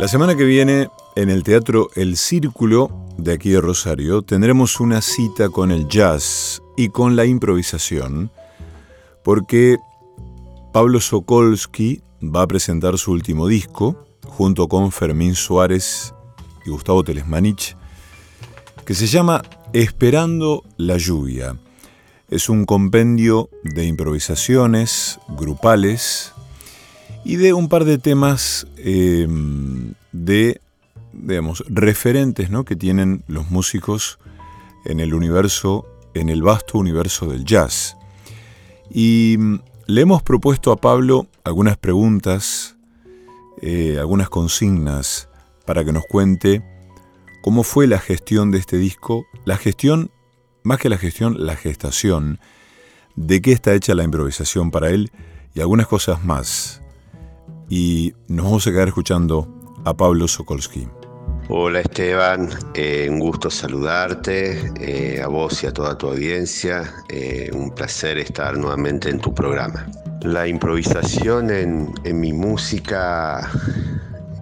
La semana que viene, en el Teatro El Círculo de aquí de Rosario, tendremos una cita con el jazz y con la improvisación, porque Pablo Sokolsky va a presentar su último disco, junto con Fermín Suárez y Gustavo Telesmanich, que se llama Esperando la lluvia. Es un compendio de improvisaciones grupales y de un par de temas em, de, digamos, referentes ¿no? que tienen los músicos en el universo, en el vasto universo del jazz. Y mm, le hemos propuesto a Pablo algunas preguntas, eh, algunas consignas para que nos cuente cómo fue la gestión de este disco, la gestión, más que la gestión, la gestación, de qué está hecha la improvisación para él y algunas cosas más y nos vamos a quedar escuchando a Pablo Sokolsky. Hola Esteban, eh, un gusto saludarte, eh, a vos y a toda tu audiencia, eh, un placer estar nuevamente en tu programa. La improvisación en, mi música,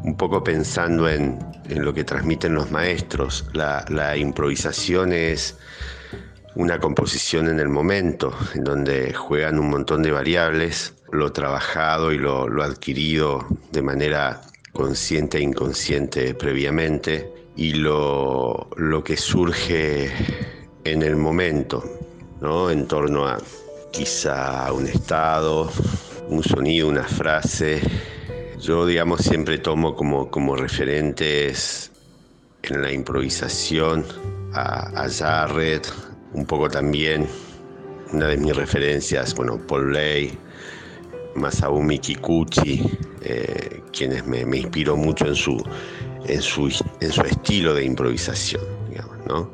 un poco pensando en, lo que transmiten los maestros, la improvisación es una composición en el momento, en donde juegan un montón de variables lo trabajado y lo, adquirido de manera consciente e inconsciente previamente y lo, que surge en el momento, ¿no? en torno a quizá un estado, un sonido, una frase. Yo, digamos, siempre tomo como, como referentes en la improvisación a, a un poco también una de mis referencias, bueno, Paul Lay, Masabumi Kikuchi, eh, quienes me, inspiró mucho en su, en su, en su estilo de improvisación, ¿no?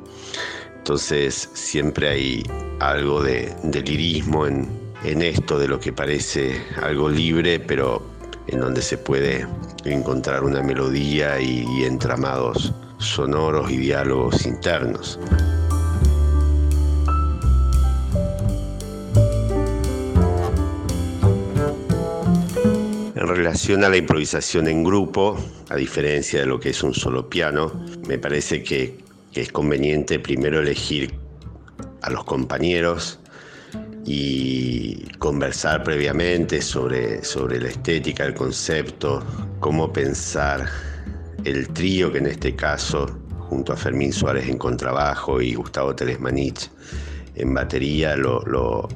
Entonces siempre hay algo de, lirismo en, esto, de lo que parece algo libre, pero en donde se puede encontrar una melodía y entramados sonoros y diálogos internos. En relación a la improvisación en grupo, a diferencia de lo que es un solo piano, me parece que, es conveniente primero elegir a los compañeros y conversar previamente sobre, sobre la estética, el concepto, cómo pensar el trío que en este caso, junto a Fermín Suárez en contrabajo y Gustavo Telesmanich en batería, lo, lo,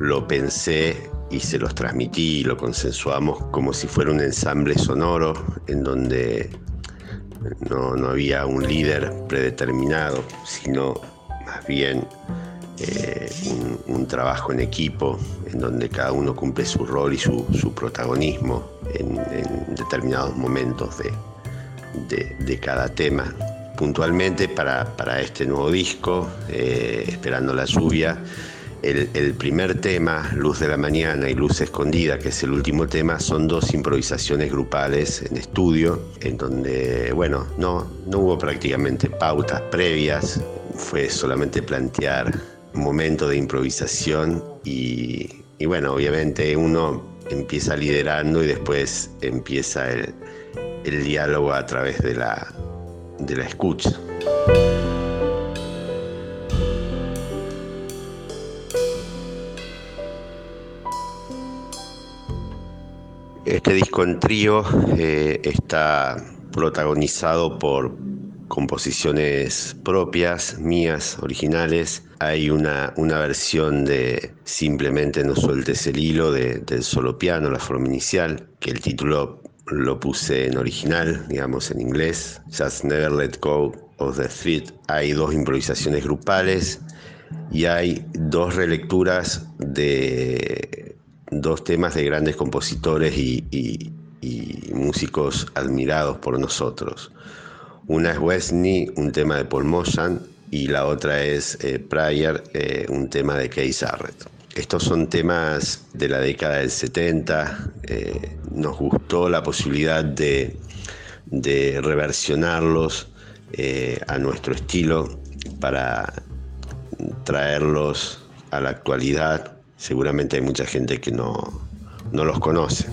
lo pensé y se los transmití y lo consensuamos como si fuera un ensamble sonoro en donde no, había un líder predeterminado, sino más bien eh, un, trabajo en equipo en donde cada uno cumple su rol y su, protagonismo en, determinados momentos de, cada tema. Puntualmente para, este nuevo disco, eh, Esperando la lluvia, el, primer tema, Luz de la Mañana y Luz Escondida, que es el último tema, son dos improvisaciones grupales en estudio, en donde, bueno, no, no hubo prácticamente pautas previas, fue solamente plantear un momento de improvisación y, bueno, obviamente uno empieza liderando y después empieza el, diálogo a través de la, de la escucha. Este disco en trío eh, está protagonizado por composiciones propias, mías, originales. Hay una, una versión de Simplemente no sueltes el hilo del solo piano, la forma inicial, que el título lo puse en original, digamos en inglés. Just Never Let Go of the Thread. Hay dos improvisaciones grupales y hay dos relecturas de dos temas de grandes compositores y, músicos admirados por nosotros. Una es Wesley, un tema de Paul Mosan, y la otra es eh, Pryor, eh, un tema de Keith Jarrett. Estos son temas de la década del 70. Eh, nos gustó la posibilidad de, de reversionarlos a nuestro estilo para traerlos a la actualidad seguramente hay mucha gente que no, los conoce.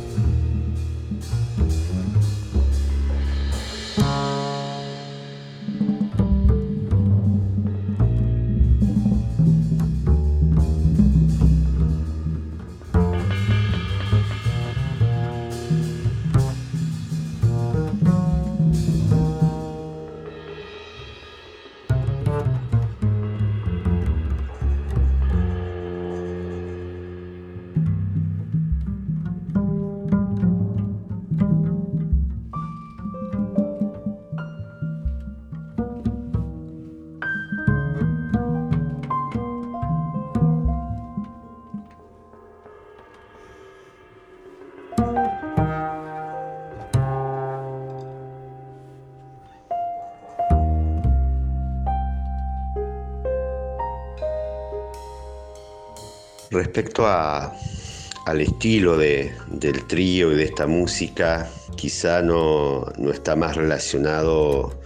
Respecto al estilo de, del trío y de esta música, quizá no, no está más relacionado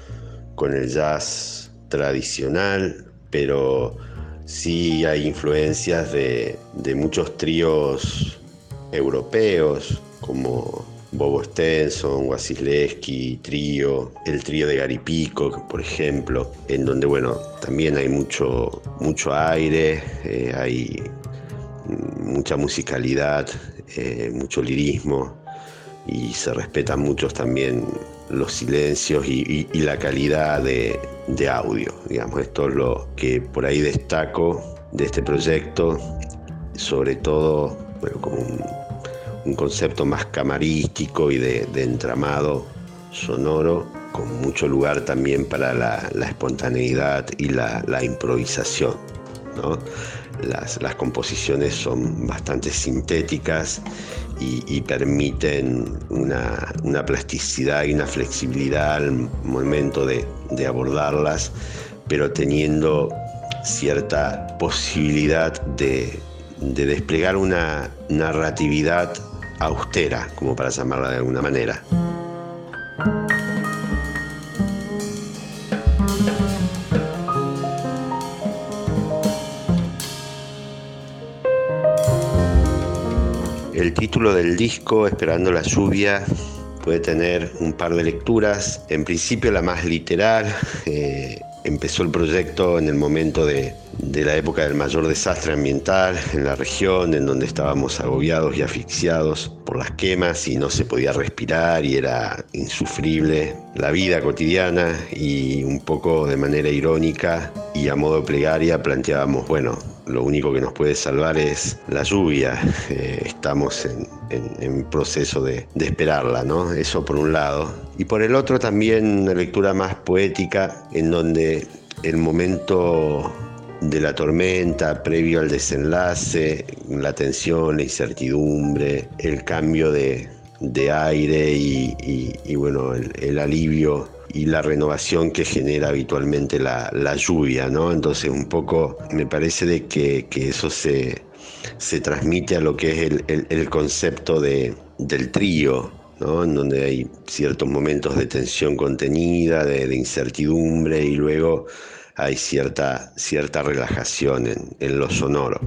con el jazz tradicional, pero sí hay influencias de, de muchos tríos europeos como Bobo Stenson, Wasilewski, Trío, el trío de Gary Peacock, por ejemplo, en donde, bueno, también hay mucho, mucho aire, eh, hay mucha musicalidad, eh, mucho lirismo y se respetan muchos también los silencios y, la calidad de, audio. Digamos, esto es lo que por ahí destaco de este proyecto, sobre todo bueno, como un, concepto más camarístico y de, entramado sonoro, con mucho lugar también para la, espontaneidad y la, improvisación. Las, composiciones son bastante sintéticas y, permiten una, plasticidad y una flexibilidad al momento de, abordarlas, pero teniendo cierta posibilidad de, de desplegar una narratividad austera, como para llamarla de alguna manera. El título del disco, Esperando la lluvia, puede tener un par de lecturas. En principio la más literal. Eh, empezó el proyecto en el momento de, la época del mayor desastre ambiental en la región, en donde estábamos agobiados y asfixiados por las quemas y no se podía respirar y era insufrible la vida cotidiana y un poco de manera irónica y a modo plegaria planteábamos, bueno, lo único que nos puede salvar es la lluvia. Eh, estamos en, proceso de, esperarla, ¿no? Eso por un lado. Y por el otro también una lectura más poética en donde el momento de la tormenta previo al desenlace, la tensión, la incertidumbre, el cambio de, aire y, bueno, el alivio y la renovación que genera habitualmente la, lluvia, ¿no? Entonces un poco me parece de que, eso se, se, transmite a lo que es el, concepto de, del trío, ¿no? En donde hay ciertos momentos de tensión contenida, de, incertidumbre y luego hay cierta, cierta relajación en, en lo sonoro.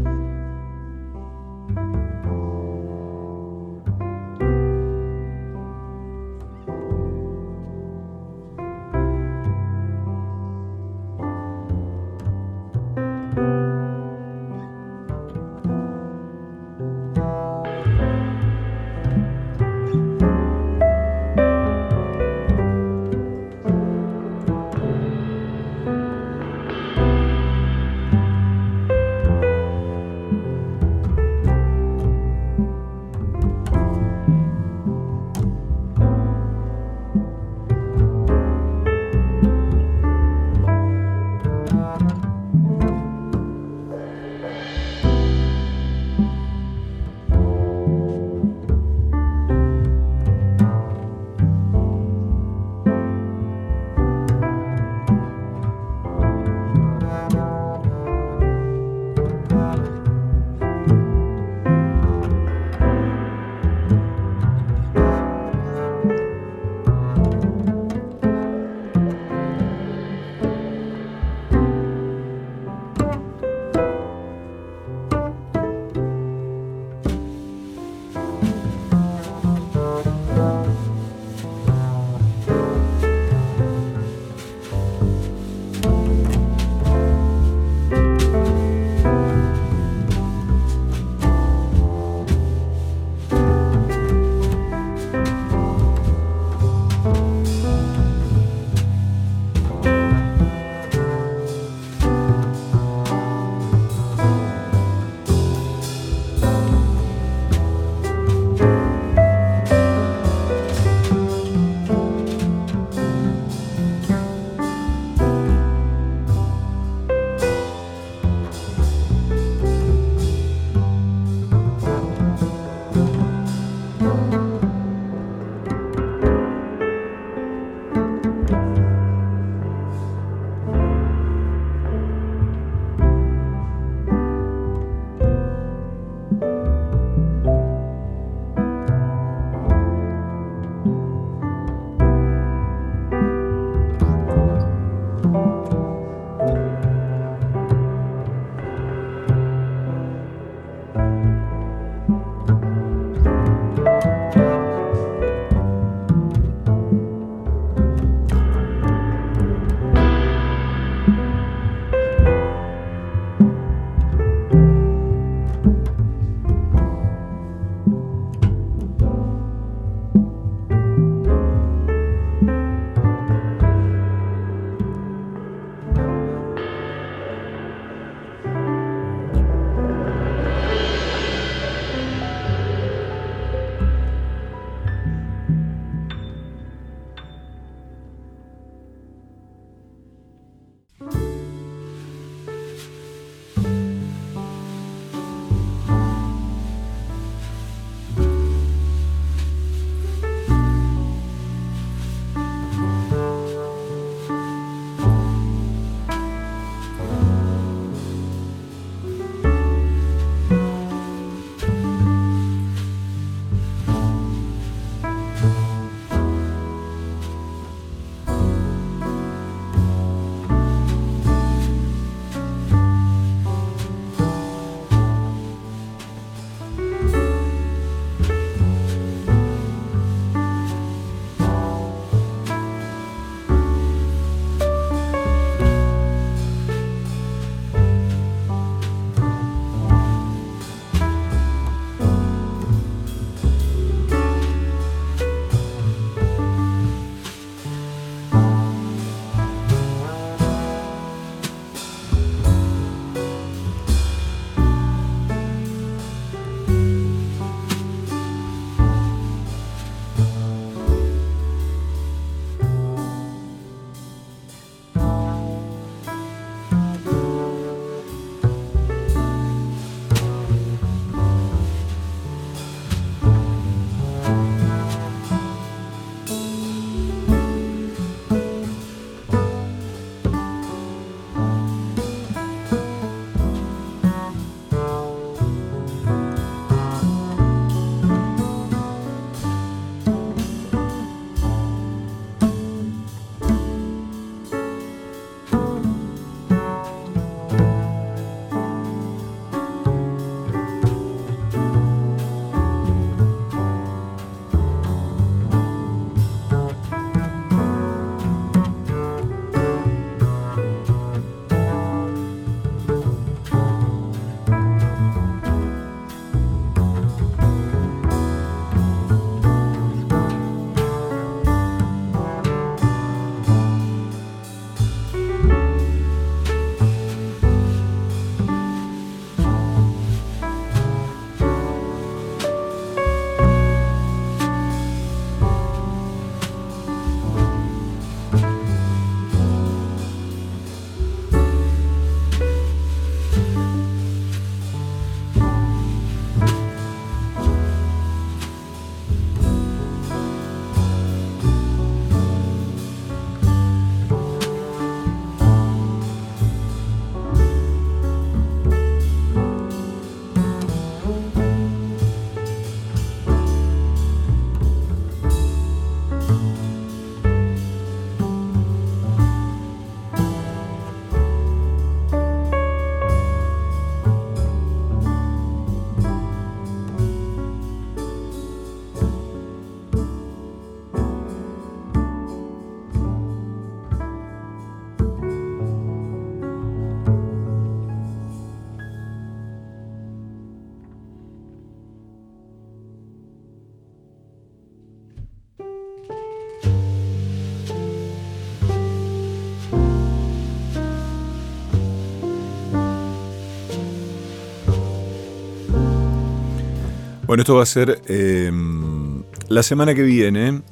Bueno, esto va a ser em, la semana que viene.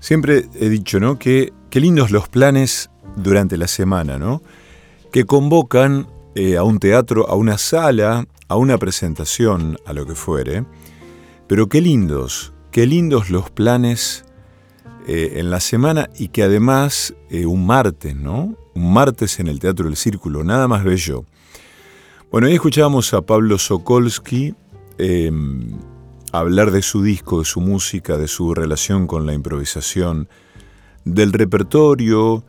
Siempre he dicho, ¿no? Que qué lindos los planes durante la semana, ¿no? Que convocan eh, a un teatro, a una sala, a una presentación, a lo que fuere. Pero qué lindos, qué lindos los planes eh, en la semana y que además eh, un martes, ¿no? Un martes en el Teatro del Círculo, nada más bello. Bueno, ahí escuchábamos a Pablo Sokolsky Em, hablar de su disco, de su música, de su relación con la improvisación, del repertorio,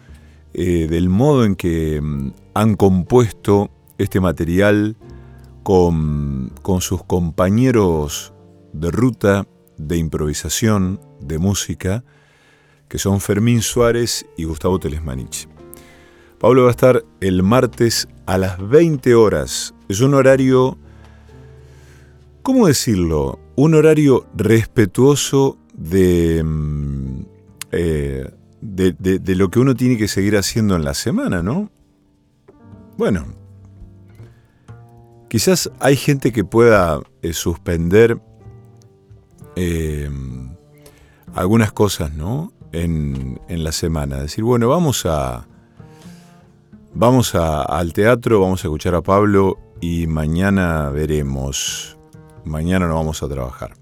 eh, del modo en que em, han compuesto este material con, con sus compañeros de ruta, de improvisación, de música, que son Fermín Suárez y Gustavo Telesmanich. Pablo va a estar el martes a las 20 horas. Es un horario ¿cómo decirlo? Un horario respetuoso mm, eh, de, de, lo que uno tiene que seguir haciendo en la semana, ¿no? Bueno, quizás hay gente que pueda eh, suspender eh, algunas cosas, ¿no? En, en, la semana. Decir, bueno, vamos a. Vamos al teatro, vamos a escuchar a Pablo y mañana veremos mañana no vamos a trabajar.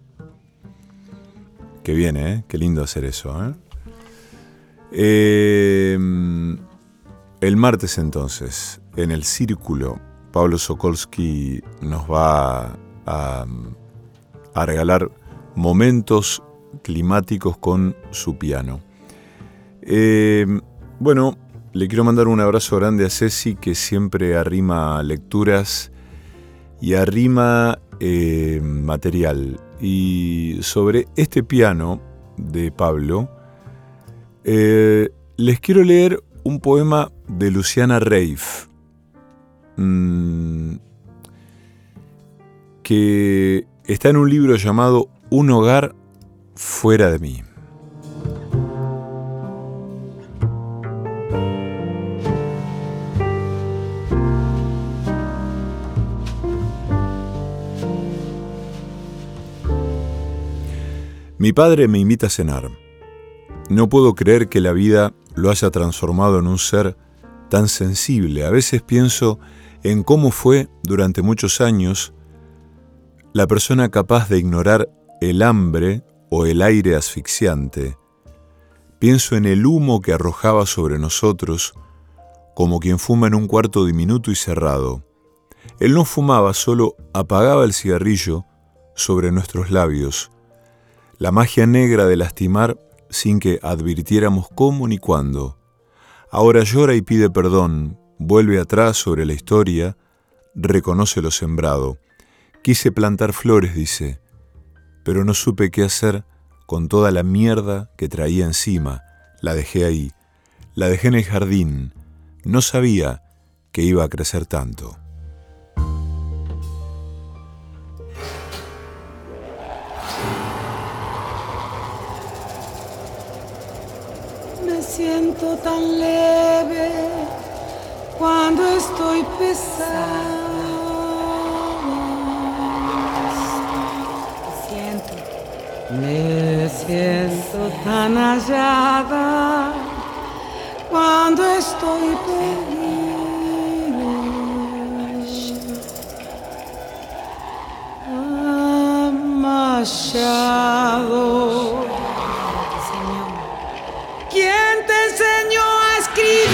Qué bien, ¿eh? Qué lindo hacer eso, ¿eh? Em, el martes entonces, en el círculo, Pablo Sokolsky nos va a, a regalar momentos climáticos con su piano. Em, bueno, le quiero mandar un abrazo grande a Ceci que siempre arrima lecturas y arrima eh, material. Y sobre este piano de Pablo, eh, les quiero leer un poema de Luciana Reif, mm, que está en un libro llamado Un hogar fuera de mí. Mi padre me invita a cenar. No puedo creer que la vida lo haya transformado en un ser tan sensible. A veces pienso en cómo fue durante muchos años la persona capaz de ignorar el hambre o el aire asfixiante. Pienso en el humo que arrojaba sobre nosotros como quien fuma en un cuarto diminuto y cerrado. Él no fumaba, solo apagaba el cigarrillo sobre nuestros labios la magia negra de lastimar sin que advirtiéramos cómo ni cuándo. Ahora llora y pide perdón, vuelve atrás sobre la historia, reconoce lo sembrado. Quise plantar flores, dice, pero no supe qué hacer con toda la mierda que traía encima. La dejé ahí, la dejé en el jardín. No sabía que iba a crecer tanto. Siento tan leve cuando estoy pesada. Siento. Me siento tan hallada cuando estoy perdida. Amachado. escribir.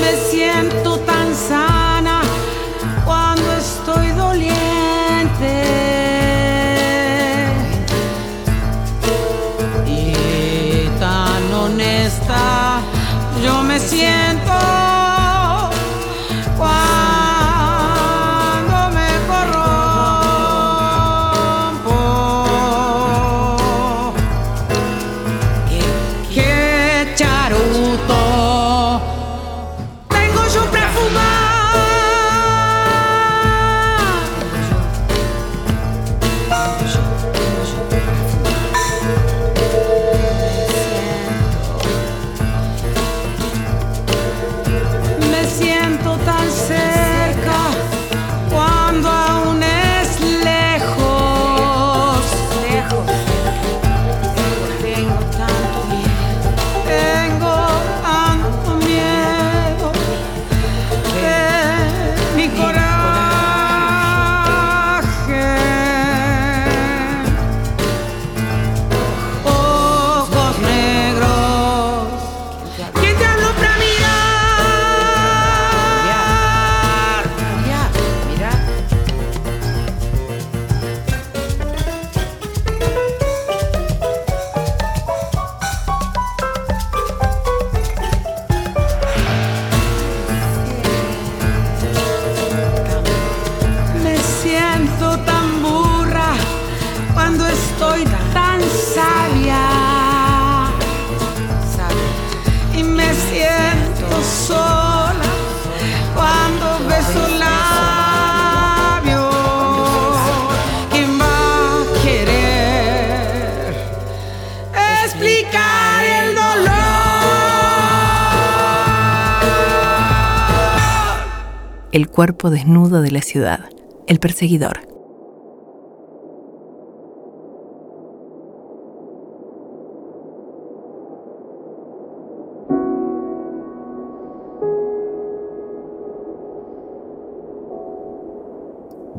Me siento tan sana. El cuerpo desnudo de la ciudad, el perseguidor.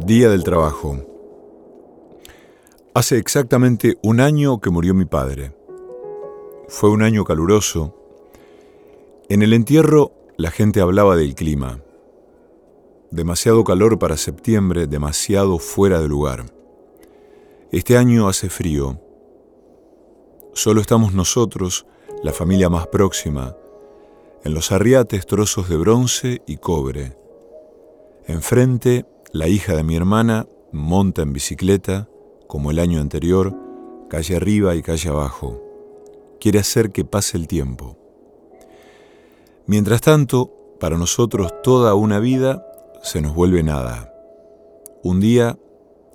Día del Trabajo. Hace exactamente un año que murió mi padre. Fue un año caluroso. En el entierro la gente hablaba del clima. Demasiado calor para septiembre, demasiado fuera de lugar. Este año hace frío. Solo estamos nosotros, la familia más próxima, en los arriates trozos de bronce y cobre. Enfrente, la hija de mi hermana monta en bicicleta, como el año anterior, calle arriba y calle abajo. Quiere hacer que pase el tiempo. Mientras tanto, para nosotros toda una vida se nos vuelve nada. Un día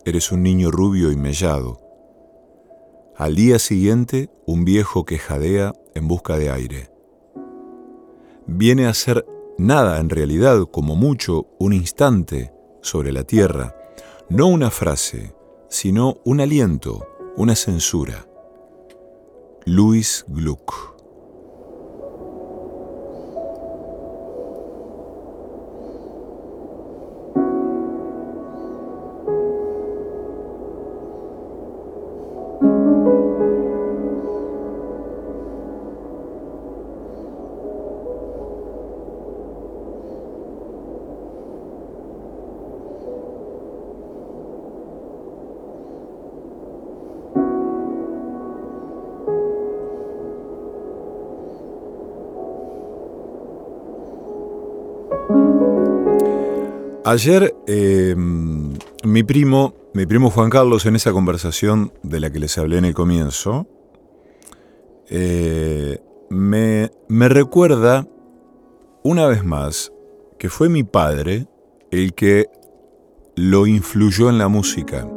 eres un niño rubio y mellado. Al día siguiente, un viejo que jadea en busca de aire. Viene a ser nada en realidad, como mucho, un instante sobre la tierra, no una frase, sino un aliento, una censura. Louis Gluck Ayer em, mi primo, mi primo Juan Carlos, en esa conversación de la que les hablé en el comienzo, eh, me, me recuerda una vez más que fue mi padre el que lo influyó en la música.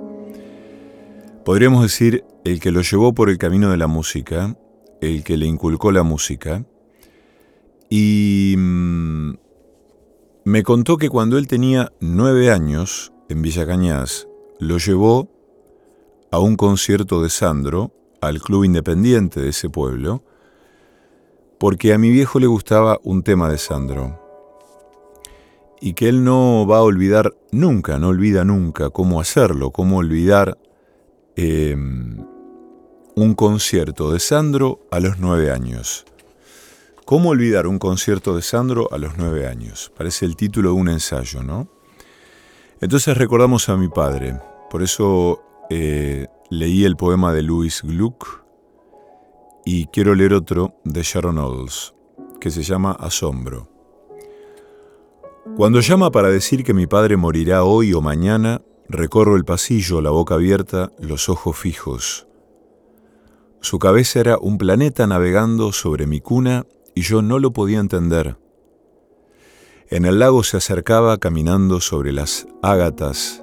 Podríamos decir el que lo llevó por el camino de la música, el que le inculcó la música. Y mm, me contó que cuando él tenía nueve años, en Villa Cañas, lo llevó a un concierto de Sandro, al club independiente de ese pueblo, porque a mi viejo le gustaba un tema de Sandro. Y que él no va a olvidar nunca, no olvida nunca cómo hacerlo, cómo olvidar em, un concierto de Sandro a los nueve años. ¿Cómo olvidar un concierto de Sandro a los nueve años? Parece el título de un ensayo, ¿no? Entonces recordamos a mi padre. Por eso eh, leí el poema de Louis Gluck y quiero leer otro de Sharon Olds, que se llama Asombro. Cuando llama para decir que mi padre morirá hoy o mañana, recorro el pasillo, la boca abierta, los ojos fijos. Su cabeza era un planeta navegando sobre mi cuna y yo no lo podía entender. En el lago se acercaba caminando sobre las ágatas.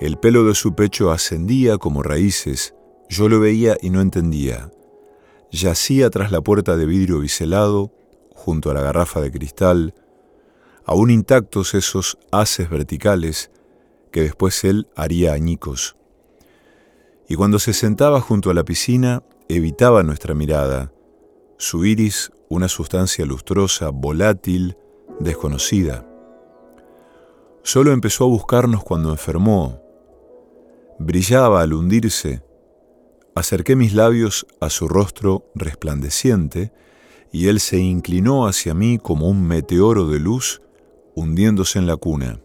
El pelo de su pecho ascendía como raíces. Yo lo veía y no entendía. Yacía tras la puerta de vidrio biselado, junto a la garrafa de cristal, aún intactos esos haces verticales que después él haría añicos. Y cuando se sentaba junto a la piscina, evitaba nuestra mirada. Su iris una sustancia lustrosa, volátil, desconocida. Solo empezó a buscarnos cuando enfermó. Brillaba al hundirse. Acerqué mis labios a su rostro resplandeciente y él se inclinó hacia mí como un meteoro de luz hundiéndose en la cuna.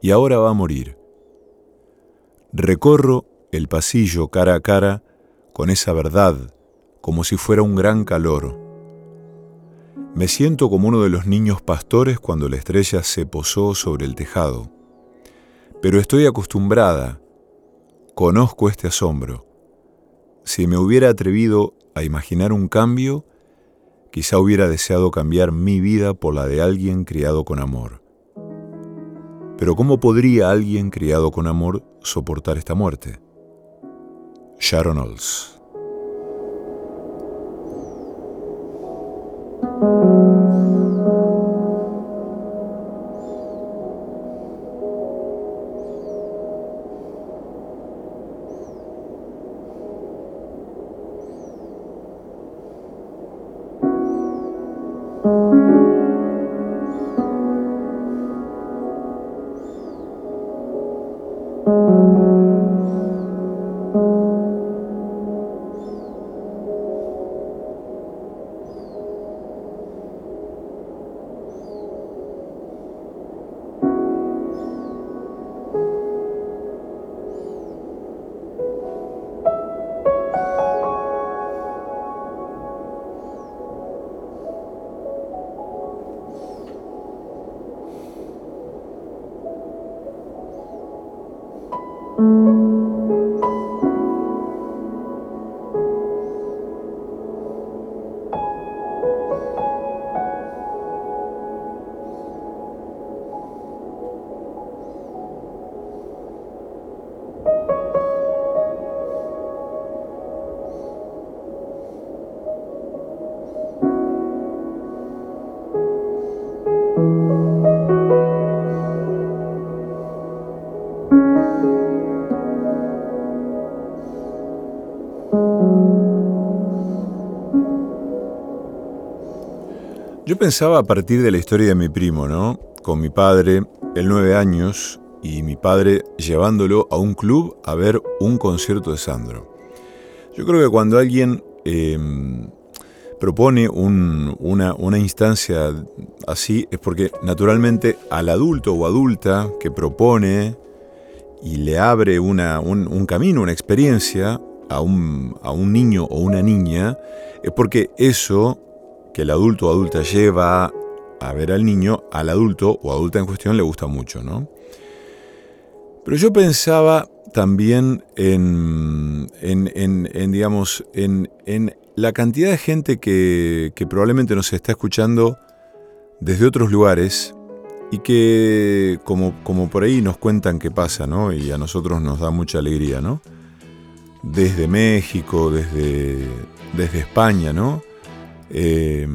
Y ahora va a morir. Recorro el pasillo cara a cara con esa verdad como si fuera un gran calor. Me siento como uno de los niños pastores cuando la estrella se posó sobre el tejado. Pero estoy acostumbrada, conozco este asombro. Si me hubiera atrevido a imaginar un cambio, quizá hubiera deseado cambiar mi vida por la de alguien criado con amor. Pero ¿cómo podría alguien criado con amor soportar esta muerte? Sharon Olds thank mm -hmm. you pensaba a partir de la historia de mi primo, ¿no? Con mi padre, el nueve años, y mi padre llevándolo a un club a ver un concierto de Sandro. Yo creo que cuando alguien em, propone una, instancia así es porque naturalmente al adulto o adulta que propone y le abre un, camino, una experiencia a un, a un niño o una niña, es porque eso que el adulto o adulta lleva a ver al niño, al adulto o adulta en cuestión le gusta mucho, ¿no? Pero yo pensaba también en, en, digamos, en, la cantidad de gente que, probablemente nos está escuchando desde otros lugares y que como, como por ahí nos cuentan qué pasa, ¿no? Y a nosotros nos da mucha alegría, ¿no? Desde México, desde, desde España, ¿no? Eh,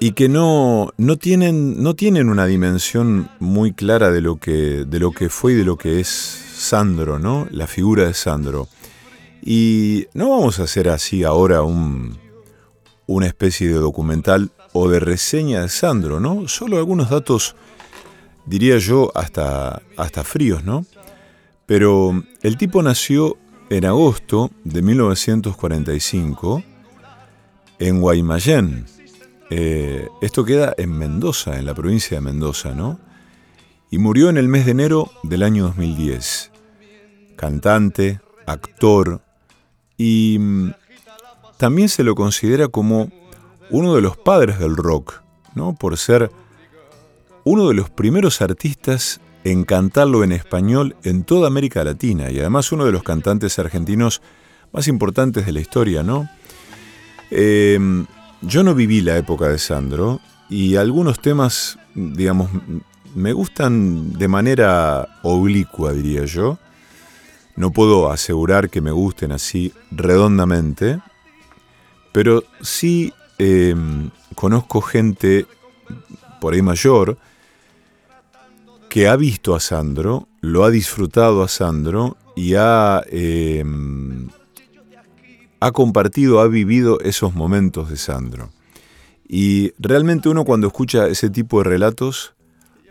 y que no, no, tienen, no tienen una dimensión muy clara de lo, que, de lo que fue y de lo que es Sandro, ¿no? La figura de Sandro. Y no vamos a hacer así ahora un, una especie de documental o de reseña de Sandro, ¿no? Solo algunos datos, diría yo, hasta, hasta fríos, ¿no? Pero el tipo nació en agosto de 1945 en Guaymallén, eh, esto queda en Mendoza, en la provincia de Mendoza, ¿no? Y murió en el mes de enero del año 2010. Cantante, actor y mm, también se lo considera como uno de los padres del rock, ¿no? Por ser uno de los primeros artistas en cantarlo en español en toda América Latina y además uno de los cantantes argentinos más importantes de la historia, ¿no? Eh, yo no viví la época de Sandro y algunos temas, digamos, me gustan de manera oblicua, diría yo. No puedo asegurar que me gusten así redondamente, pero sí em, conozco gente por ahí mayor que ha visto a Sandro, lo ha disfrutado a Sandro y ha em, ha compartido, ha vivido esos momentos de Sandro. Y realmente uno cuando escucha ese tipo de relatos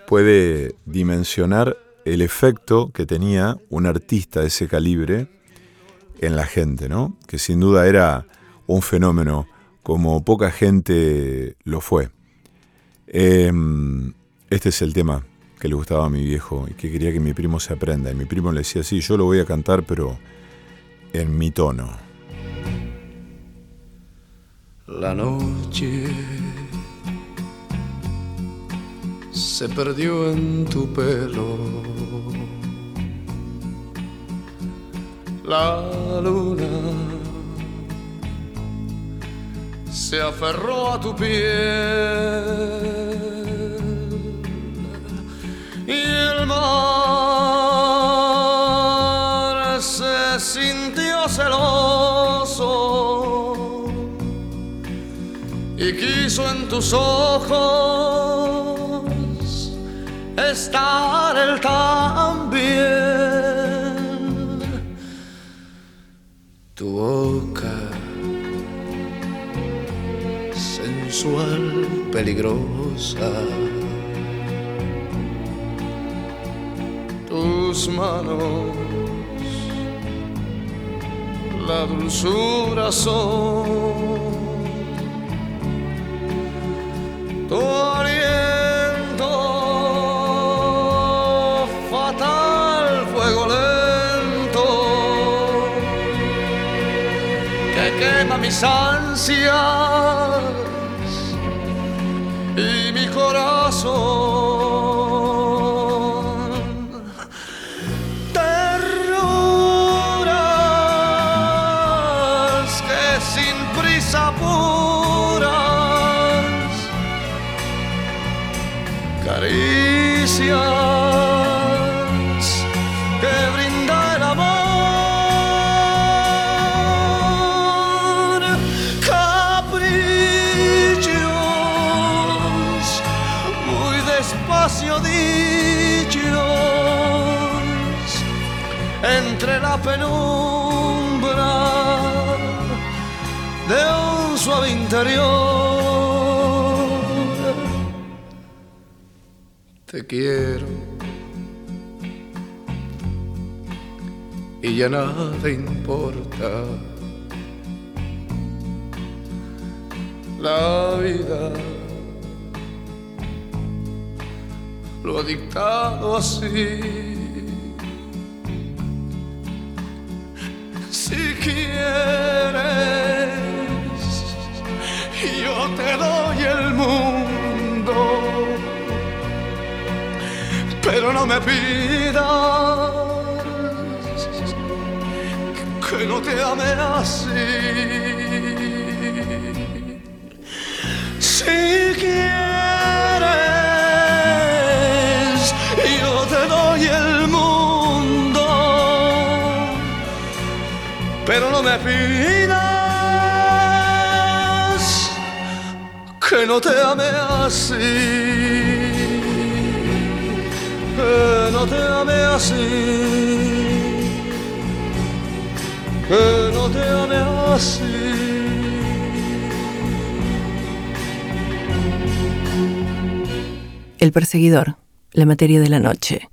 puede dimensionar el efecto que tenía un artista de ese calibre en la gente, ¿no? Que sin duda era un fenómeno como poca gente lo fue. Em, este es el tema que le gustaba a mi viejo y que quería que mi primo se aprenda. Y mi primo le decía, sí, yo lo voy a cantar, pero en mi tono. La noche se perdió en tu pelo. La luna se aferró a tu piel y el mar se sintió celoso y quiso en tus ojos estar él también. Tu boca sensual, peligrosa. Tus manos, la dulzura son tu aliento. Fatal fuego lento. Que quema mis ansias y mi corazón Quiero y ya nada importa. La vida lo ha dictado así. Pero no me pidas que no te ame así. Que no te ame así que no te ame así. El perseguidor, la materia de la noche.